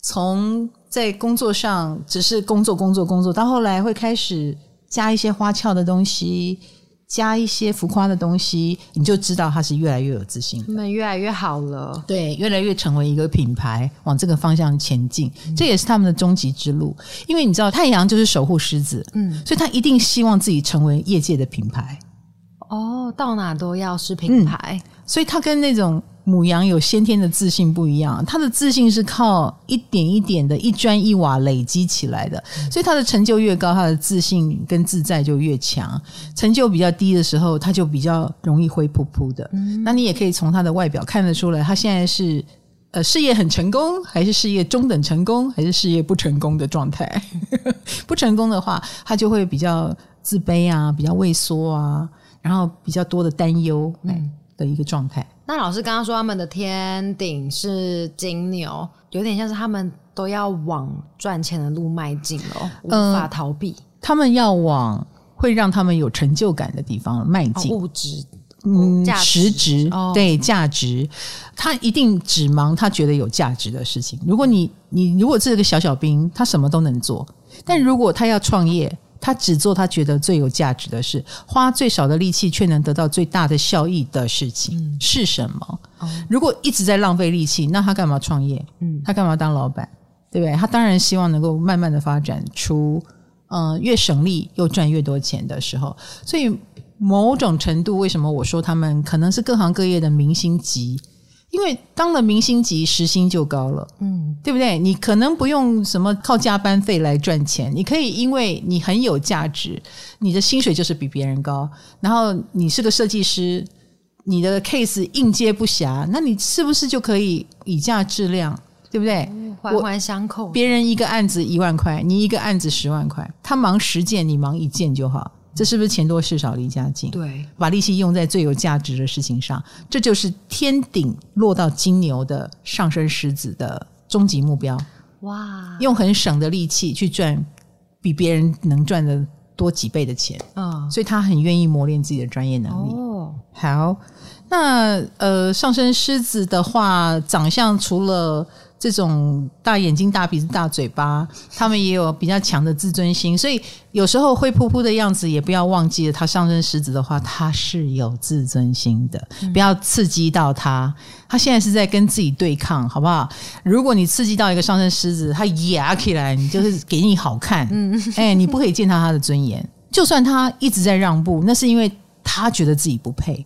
从在工作上只是工作工作工作，到后来会开始。加一些花俏的东西，加一些浮夸的东西，你就知道他是越来越有自信，他们越来越好了。对，越来越成为一个品牌，往这个方向前进，嗯、这也是他们的终极之路。因为你知道，太阳就是守护狮子，嗯，所以他一定希望自己成为业界的品牌。哦，到哪都要是品牌，嗯、所以他跟那种。牡羊有先天的自信不一样，它的自信是靠一点一点的一砖一瓦累积起来的，所以他的成就越高，他的自信跟自在就越强。成就比较低的时候，他就比较容易灰扑扑的。嗯、那你也可以从他的外表看得出来，他现在是呃事业很成功，还是事业中等成功，还是事业不成功的状态？不成功的话，他就会比较自卑啊，比较畏缩啊，然后比较多的担忧，嗯，的一个状态。那老师刚刚说他们的天顶是金牛，有点像是他们都要往赚钱的路迈进了，无法逃避。呃，他们要往会让他们有成就感的地方迈进。哦、物质，嗯，价值实质，哦、对价值，他一定只忙他觉得有价值的事情。如果你你如果是个小小兵，他什么都能做；但如果他要创业，他只做他觉得最有价值的事，花最少的力气却能得到最大的效益的事情、嗯、是什么？哦、如果一直在浪费力气，那他干嘛创业？嗯，他干嘛当老板？对不对？他当然希望能够慢慢的发展出，嗯、呃，越省力又赚越多钱的时候。所以某种程度，为什么我说他们可能是各行各业的明星级？因为当了明星级，时薪就高了，嗯，对不对？你可能不用什么靠加班费来赚钱，你可以因为你很有价值，你的薪水就是比别人高。然后你是个设计师，你的 case 应接不暇，那你是不是就可以以价质量，对不对？环环相扣。别人一个案子一万块，你一个案子十万块，他忙十件，你忙一件就好。这是不是钱多事少离家近？对，把力气用在最有价值的事情上，这就是天顶落到金牛的上升狮子的终极目标。哇！用很省的力气去赚比别人能赚的多几倍的钱。嗯，所以他很愿意磨练自己的专业能力。哦，好，那呃，上升狮子的话，长相除了。这种大眼睛、大鼻子、大嘴巴，他们也有比较强的自尊心，所以有时候灰扑扑的样子也不要忘记了。他上升狮子的话，他是有自尊心的，不要刺激到他。他现在是在跟自己对抗，好不好？如果你刺激到一个上升狮子，他牙起来，你就是给你好看。嗯，哎，你不可以践踏他的尊严。就算他一直在让步，那是因为他觉得自己不配。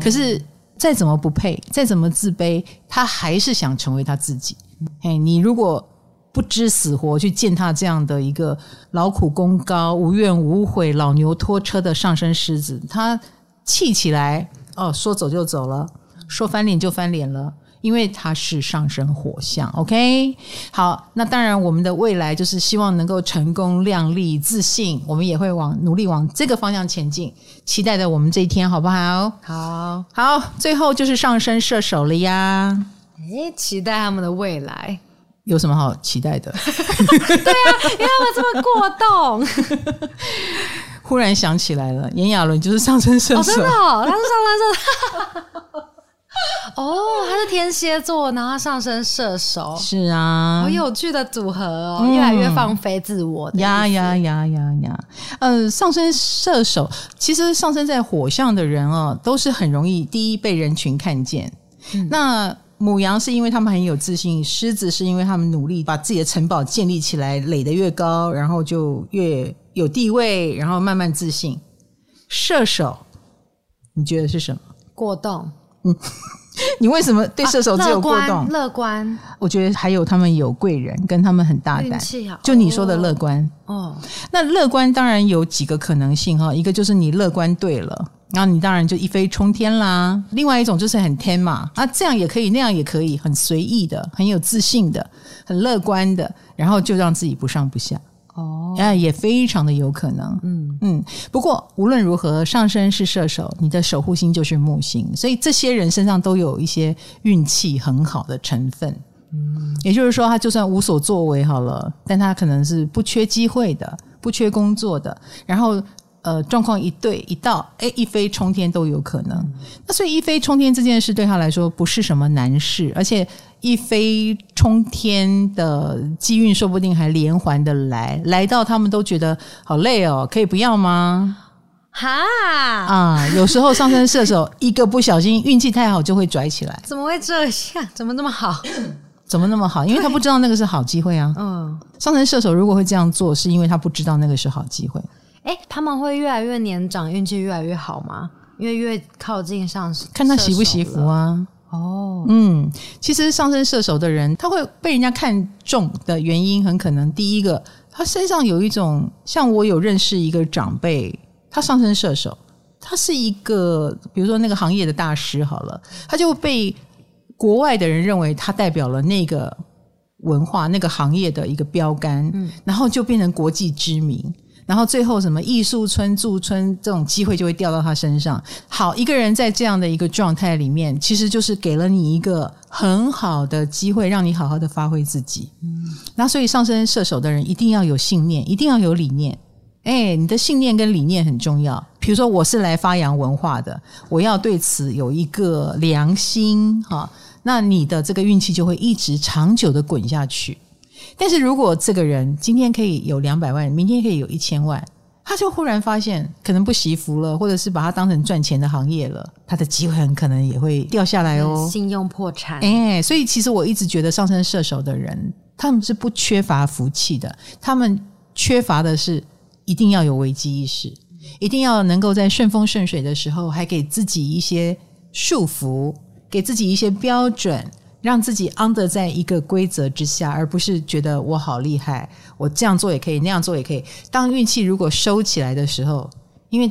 可是。再怎么不配，再怎么自卑，他还是想成为他自己。哎，你如果不知死活去践踏这样的一个劳苦功高、无怨无悔、老牛拖车的上升狮子，他气起来哦，说走就走了，说翻脸就翻脸了。因为它是上升火象，OK，好，那当然我们的未来就是希望能够成功、亮丽、自信，我们也会往努力往这个方向前进，期待着我们这一天，好不好？好，好，最后就是上升射手了呀，诶，期待他们的未来，有什么好期待的？对啊，因为他们这么过动，忽然想起来了，炎亚纶就是上升射手，哦、真的、哦，他是上升射手。哦，他是天蝎座，然后上升射手，是啊，好有趣的组合哦，嗯、越来越放飞自我呀呀呀呀呀！呃，上升射手其实上升在火象的人哦，都是很容易第一被人群看见。嗯、那母羊是因为他们很有自信，狮子是因为他们努力把自己的城堡建立起来，垒得越高，然后就越有地位，然后慢慢自信。射手，你觉得是什么？过动。嗯，你为什么对射手只有过动？乐观，我觉得还有他们有贵人，跟他们很大胆。就你说的乐观哦，那乐观当然有几个可能性哈，一个就是你乐观对了，然后你当然就一飞冲天啦。另外一种就是很天嘛，啊，这样也可以，那样也可以，很随意的，很有自信的，很乐观的，然后就让自己不上不下。哦，啊，也非常的有可能，嗯嗯。不过无论如何，上升是射手，你的守护星就是木星，所以这些人身上都有一些运气很好的成分。嗯，也就是说，他就算无所作为好了，但他可能是不缺机会的，不缺工作的，然后。呃，状况一对一到，哎，一飞冲天都有可能。嗯、那所以一飞冲天这件事对他来说不是什么难事，而且一飞冲天的机运说不定还连环的来，来到他们都觉得好累哦，可以不要吗？哈啊，有时候上升射手一个不小心运气太好就会拽起来。怎么会这样？怎么那么好？怎么那么好？因为他不知道那个是好机会啊。嗯，上升射手如果会这样做，是因为他不知道那个是好机会。哎，他们会越来越年长，运气越来越好吗？因为越靠近上升，看他习不习福啊。哦，嗯，其实上升射手的人，他会被人家看中的原因，很可能第一个，他身上有一种像我有认识一个长辈，他上升射手，他是一个比如说那个行业的大师好了，他就被国外的人认为他代表了那个文化、那个行业的一个标杆，嗯，然后就变成国际知名。然后最后什么艺术村驻村这种机会就会掉到他身上。好，一个人在这样的一个状态里面，其实就是给了你一个很好的机会，让你好好的发挥自己。嗯，那所以上升射手的人一定要有信念，一定要有理念。哎，你的信念跟理念很重要。比如说，我是来发扬文化的，我要对此有一个良心哈。那你的这个运气就会一直长久的滚下去。但是如果这个人今天可以有两百万，明天可以有一千万，他就忽然发现可能不惜福了，或者是把它当成赚钱的行业了，他的机会很可能也会掉下来哦。信用破产。哎，所以其实我一直觉得上升射手的人，他们是不缺乏福气的，他们缺乏的是一定要有危机意识，一定要能够在顺风顺水的时候，还给自己一些束缚。给自己一些标准，让自己 under 在一个规则之下，而不是觉得我好厉害，我这样做也可以，那样做也可以。当运气如果收起来的时候，因为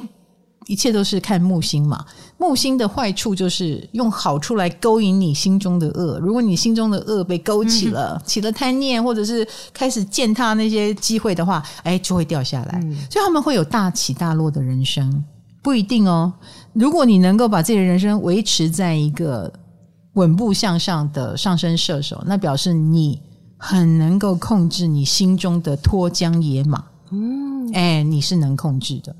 一切都是看木星嘛，木星的坏处就是用好处来勾引你心中的恶。如果你心中的恶被勾起了，嗯、起了贪念，或者是开始践踏那些机会的话，哎，就会掉下来。嗯、所以他们会有大起大落的人生。不一定哦。如果你能够把自己的人生维持在一个稳步向上的上升射手，那表示你很能够控制你心中的脱缰野马。嗯，哎，你是能控制的。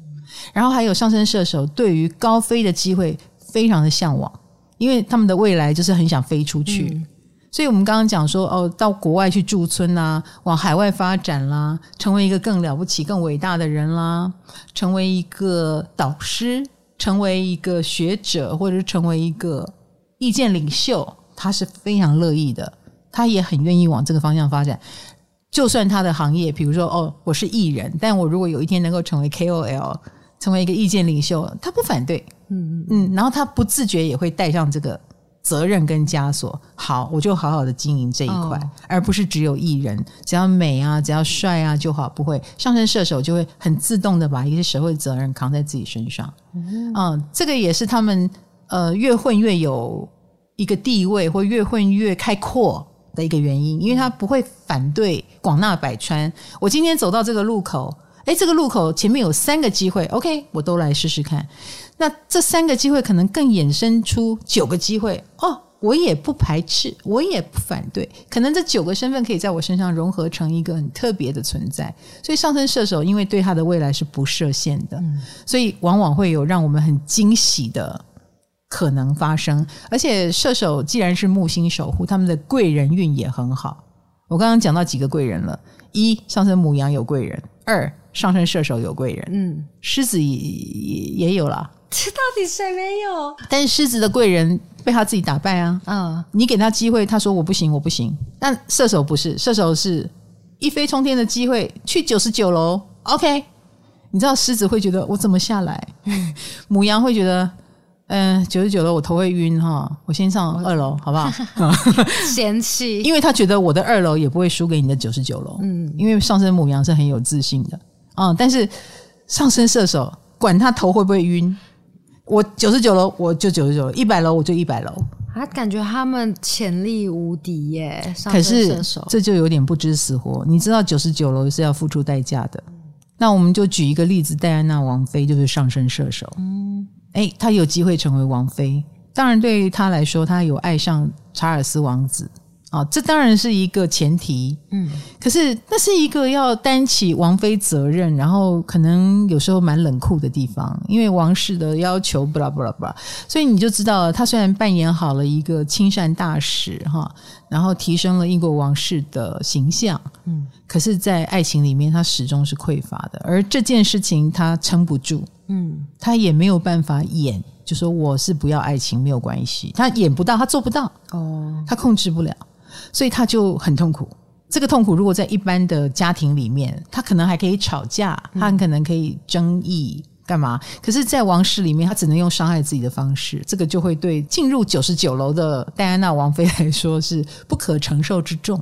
然后还有上升射手对于高飞的机会非常的向往，因为他们的未来就是很想飞出去。嗯所以，我们刚刚讲说，哦，到国外去驻村啦，往海外发展啦，成为一个更了不起、更伟大的人啦，成为一个导师，成为一个学者，或者是成为一个意见领袖，他是非常乐意的，他也很愿意往这个方向发展。就算他的行业，比如说，哦，我是艺人，但我如果有一天能够成为 KOL，成为一个意见领袖，他不反对，嗯嗯嗯，然后他不自觉也会带上这个。责任跟枷锁，好，我就好好的经营这一块，哦、而不是只有艺人，只要美啊，只要帅啊就好。不会，上升射手就会很自动的把一些社会责任扛在自己身上。嗯，嗯，这个也是他们呃越混越有一个地位，或越混越开阔的一个原因，因为他不会反对广纳百川。我今天走到这个路口，诶，这个路口前面有三个机会，OK，我都来试试看。那这三个机会可能更衍生出九个机会哦，我也不排斥，我也不反对，可能这九个身份可以在我身上融合成一个很特别的存在。所以上升射手因为对他的未来是不设限的，嗯、所以往往会有让我们很惊喜的可能发生。而且射手既然是木星守护，他们的贵人运也很好。我刚刚讲到几个贵人了：一，上升母羊有贵人；二，上升射手有贵人；嗯，狮子也也有了。这 到底谁没有？但是狮子的贵人被他自己打败啊！嗯，你给他机会，他说我不行，我不行。但射手不是，射手是一飞冲天的机会，去九十九楼。OK，你知道狮子会觉得我怎么下来？母羊会觉得，嗯，九十九楼我头会晕哈，我先上二楼好不好？嫌弃，因为他觉得我的二楼也不会输给你的九十九楼。嗯，因为上升母羊是很有自信的啊、嗯，但是上升射手管他头会不会晕。我九十九楼，我就九十九楼；一百楼，我就一百楼。他感觉他们潜力无敌耶！可是这就有点不知死活。你知道九十九楼是要付出代价的。嗯、那我们就举一个例子，戴安娜王妃就是上升射手。嗯，哎，她有机会成为王妃。当然，对于她来说，她有爱上查尔斯王子。啊，这当然是一个前提，嗯，可是那是一个要担起王妃责任，然后可能有时候蛮冷酷的地方，因为王室的要求，不啦不啦不啦，所以你就知道了，他虽然扮演好了一个亲善大使哈，然后提升了英国王室的形象，嗯，可是，在爱情里面，他始终是匮乏的，而这件事情他撑不住，嗯，他也没有办法演，就说我是不要爱情没有关系，他演不到，他做不到，哦，他控制不了。所以他就很痛苦。这个痛苦如果在一般的家庭里面，他可能还可以吵架，他很可能可以争议干嘛？可是，在王室里面，他只能用伤害自己的方式。这个就会对进入九十九楼的戴安娜王妃来说是不可承受之重。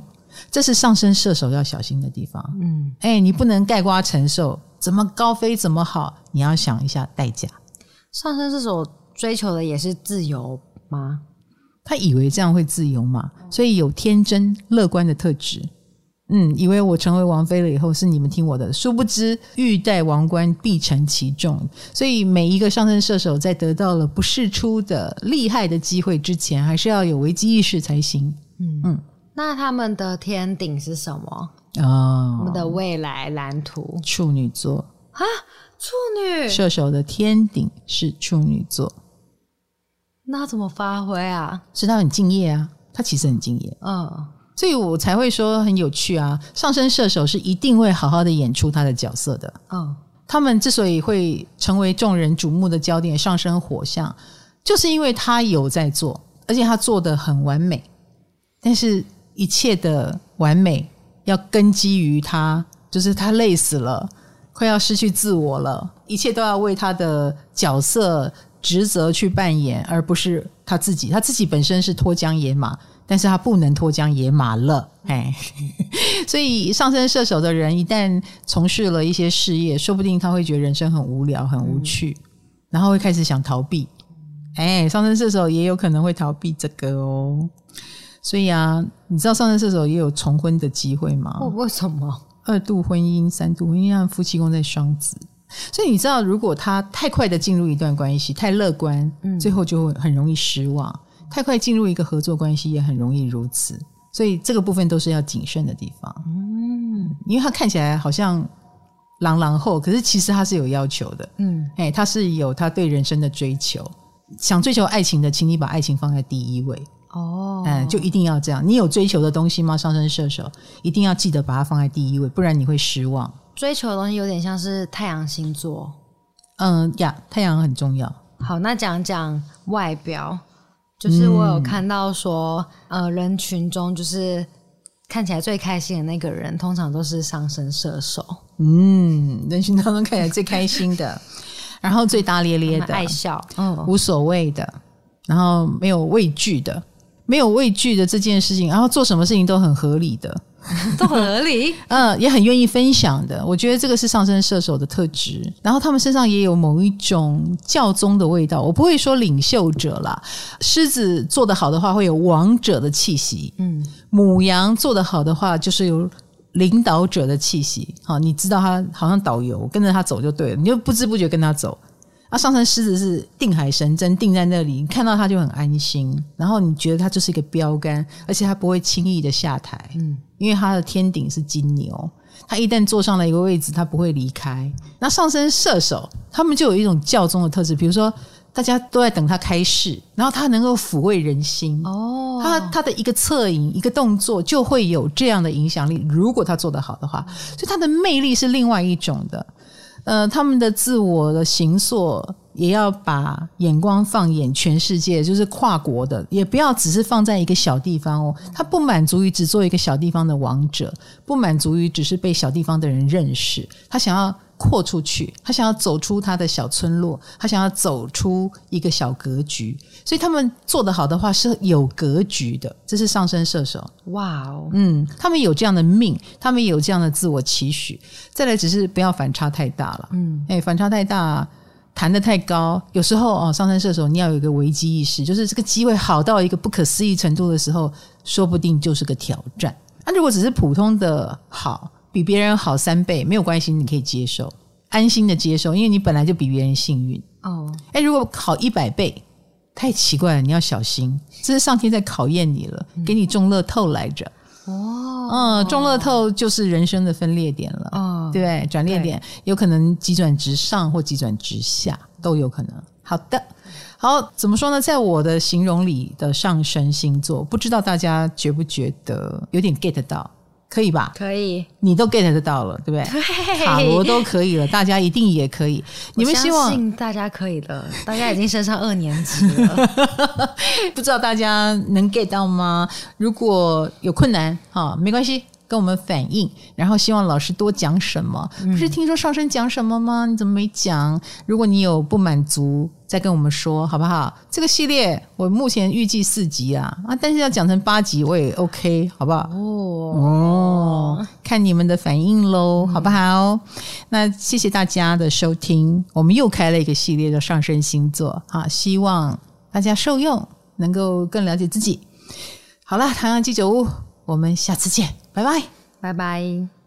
这是上升射手要小心的地方。嗯，哎，你不能盖瓜承受，怎么高飞怎么好？你要想一下代价。上升射手追求的也是自由吗？他以为这样会自由嘛，所以有天真乐观的特质。嗯，以为我成为王妃了以后是你们听我的，殊不知欲戴王冠必承其重。所以每一个上升射手在得到了不世出的厉害的机会之前，还是要有危机意识才行。嗯嗯，那他们的天顶是什么？哦，我们的未来蓝图，处女座。啊，处女射手的天顶是处女座，那怎么发挥啊？是他很敬业啊，他其实很敬业，嗯，所以我才会说很有趣啊。上升射手是一定会好好的演出他的角色的，嗯，他们之所以会成为众人瞩目的焦点，上升火象，就是因为他有在做，而且他做得很完美，但是一切的完美要根基于他，就是他累死了。快要失去自我了，一切都要为他的角色职责去扮演，而不是他自己。他自己本身是脱缰野马，但是他不能脱缰野马了。哎，所以上升射手的人一旦从事了一些事业，说不定他会觉得人生很无聊、很无趣，嗯、然后会开始想逃避。哎，上升射手也有可能会逃避这个哦。所以啊，你知道上升射手也有重婚的机会吗？为什么？二度婚姻、三度婚姻，夫妻宫在双子，所以你知道，如果他太快的进入一段关系，太乐观，嗯，最后就会很容易失望；太快进入一个合作关系，也很容易如此。所以这个部分都是要谨慎的地方。嗯，因为他看起来好像朗朗后，可是其实他是有要求的。嗯，哎，他是有他对人生的追求，想追求爱情的，请你把爱情放在第一位。哦，嗯，就一定要这样。你有追求的东西吗？上升射手一定要记得把它放在第一位，不然你会失望。追求的东西有点像是太阳星座，嗯呀，太阳很重要。好，那讲讲外表，就是我有看到说，嗯、呃，人群中就是看起来最开心的那个人，通常都是上升射手。嗯，人群当中看起来最开心的，然后最大咧咧的，爱笑，嗯，无所谓的，然后没有畏惧的。没有畏惧的这件事情，然后做什么事情都很合理的，都很合理，嗯，也很愿意分享的。我觉得这个是上升射手的特质。然后他们身上也有某一种教宗的味道。我不会说领袖者啦，狮子做得好的话会有王者的气息，嗯，母羊做得好的话就是有领导者的气息。好，你知道他好像导游，跟着他走就对了，你就不知不觉跟他走。啊，上升狮子是定海神针，定在那里，你看到他就很安心。然后你觉得他就是一个标杆，而且他不会轻易的下台，嗯，因为他的天顶是金牛，他一旦坐上了一个位置，他不会离开。那上升射手，他们就有一种教宗的特质，比如说大家都在等他开示，然后他能够抚慰人心哦，他他的一个侧影、一个动作就会有这样的影响力。如果他做得好的话，所以他的魅力是另外一种的。呃，他们的自我的形塑也要把眼光放眼全世界，就是跨国的，也不要只是放在一个小地方哦。他不满足于只做一个小地方的王者，不满足于只是被小地方的人认识，他想要。扩出去，他想要走出他的小村落，他想要走出一个小格局，所以他们做得好的话是有格局的，这是上升射手。哇哦，嗯，他们有这样的命，他们有这样的自我期许。再来，只是不要反差太大了。嗯，哎，反差太大，弹得太高，有时候哦，上升射手你要有一个危机意识，就是这个机会好到一个不可思议程度的时候，说不定就是个挑战。那如果只是普通的好。比别人好三倍没有关系，你可以接受，安心的接受，因为你本来就比别人幸运哦。哎，如果考一百倍，太奇怪了，你要小心，这是上天在考验你了，给你中乐透来着。哦，嗯，中乐透就是人生的分裂点了，哦，对，转裂点有可能急转直上或急转直下都有可能。好的，好，怎么说呢？在我的形容里的上升星座，不知道大家觉不觉得有点 get 到？可以吧？可以，你都 get 得到了，对不对？对，塔罗都可以了，大家一定也可以。你们希望相信大家可以的，大家已经升上二年级了，不知道大家能 get 到吗？如果有困难，哈，没关系。跟我们反映，然后希望老师多讲什么。不是听说上升讲什么吗？你怎么没讲？如果你有不满足，再跟我们说好不好？这个系列我目前预计四集啊，啊，但是要讲成八集我也 OK，好不好？哦哦，看你们的反应喽，好不好？那谢谢大家的收听，我们又开了一个系列的上升星座，啊，希望大家受用，能够更了解自己。好了，唐阳鸡酒屋，我们下次见。拜拜，拜拜。